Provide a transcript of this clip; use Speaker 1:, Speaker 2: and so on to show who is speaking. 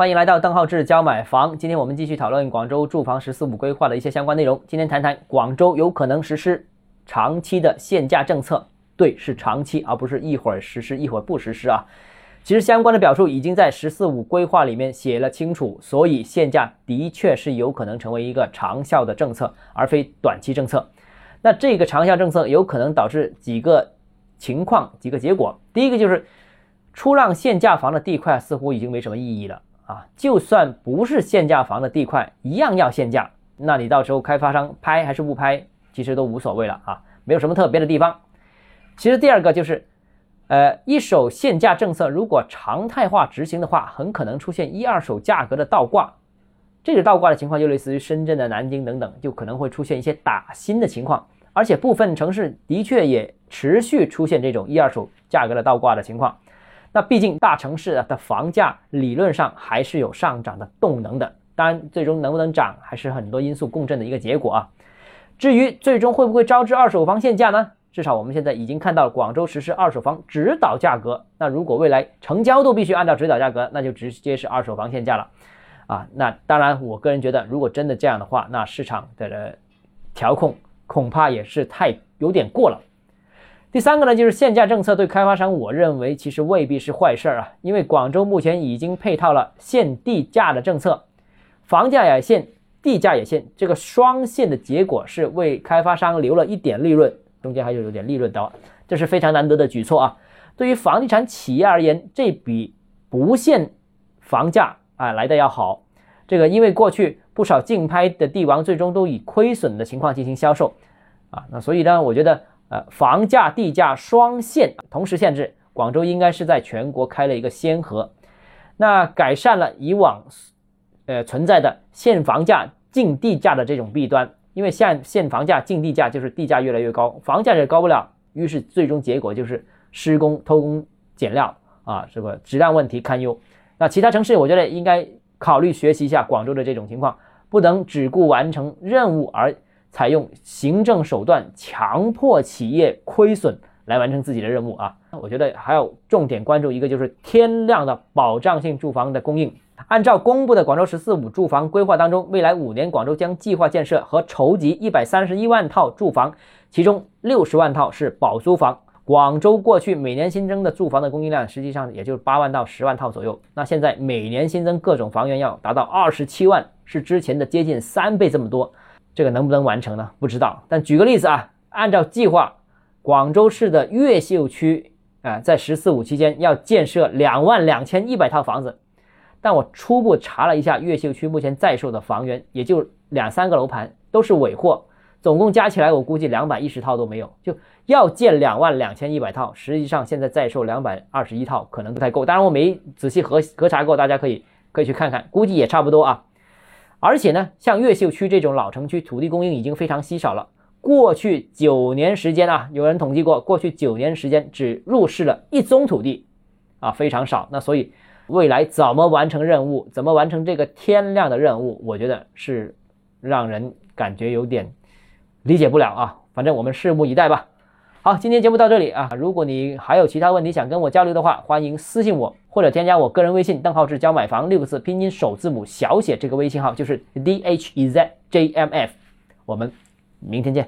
Speaker 1: 欢迎来到邓浩志教买房。今天我们继续讨论广州住房“十四五”规划的一些相关内容。今天谈谈广州有可能实施长期的限价政策，对，是长期，而不是一会儿实施一会儿不实施啊。其实相关的表述已经在“十四五”规划里面写了清楚，所以限价的确是有可能成为一个长效的政策，而非短期政策。那这个长效政策有可能导致几个情况、几个结果。第一个就是出让限价房的地块似乎已经没什么意义了啊！就算不是限价房的地块，一样要限价。那你到时候开发商拍还是不拍，其实都无所谓了啊，没有什么特别的地方。其实第二个就是。呃，一手限价政策如果常态化执行的话，很可能出现一二手价格的倒挂。这个倒挂的情况就类似于深圳的南京等等，就可能会出现一些打新的情况。而且部分城市的确也持续出现这种一二手价格的倒挂的情况。那毕竟大城市的房价理论上还是有上涨的动能的，当然最终能不能涨还是很多因素共振的一个结果啊。至于最终会不会招致二手房限价呢？至少我们现在已经看到了广州实施二手房指导价格。那如果未来成交都必须按照指导价格，那就直接是二手房限价了，啊，那当然，我个人觉得，如果真的这样的话，那市场的调控恐怕也是太有点过了。第三个呢，就是限价政策对开发商，我认为其实未必是坏事儿啊，因为广州目前已经配套了限地价的政策，房价也限，地价也限，这个双限的结果是为开发商留了一点利润。中间还有有点利润的，这是非常难得的举措啊！对于房地产企业而言，这比不限房价啊来的要好。这个因为过去不少竞拍的地王最终都以亏损的情况进行销售啊，那所以呢，我觉得呃房价地价双限同时限制，广州应该是在全国开了一个先河，那改善了以往呃存在的限房价竞地价的这种弊端。因为限限房价、竞地价，就是地价越来越高，房价也高不了，于是最终结果就是施工偷工减料啊，这个质量问题堪忧。那其他城市，我觉得应该考虑学习一下广州的这种情况，不能只顾完成任务而采用行政手段强迫企业亏损来完成自己的任务啊。我觉得还要重点关注一个，就是天量的保障性住房的供应。按照公布的广州“十四五”住房规划当中，未来五年广州将计划建设和筹集一百三十一万套住房，其中六十万套是保租房。广州过去每年新增的住房的供应量，实际上也就是八万到十万套左右。那现在每年新增各种房源要达到二十七万，是之前的接近三倍这么多。这个能不能完成呢？不知道。但举个例子啊，按照计划，广州市的越秀区啊，在“十四五”期间要建设两万两千一百套房子。但我初步查了一下越秀区目前在售的房源，也就两三个楼盘，都是尾货，总共加起来我估计两百一十套都没有，就要建两万两千一百套，实际上现在在售两百二十一套，可能不太够。当然我没仔细核核查过，大家可以可以去看看，估计也差不多啊。而且呢，像越秀区这种老城区，土地供应已经非常稀少了。过去九年时间啊，有人统计过，过去九年时间只入市了一宗土地，啊，非常少。那所以。未来怎么完成任务？怎么完成这个天量的任务？我觉得是让人感觉有点理解不了啊。反正我们拭目以待吧。好，今天节目到这里啊。如果你还有其他问题想跟我交流的话，欢迎私信我或者添加我个人微信“邓浩志教买房”六个字拼音首字母小写，这个微信号就是 d h e z j m f。我们明天见。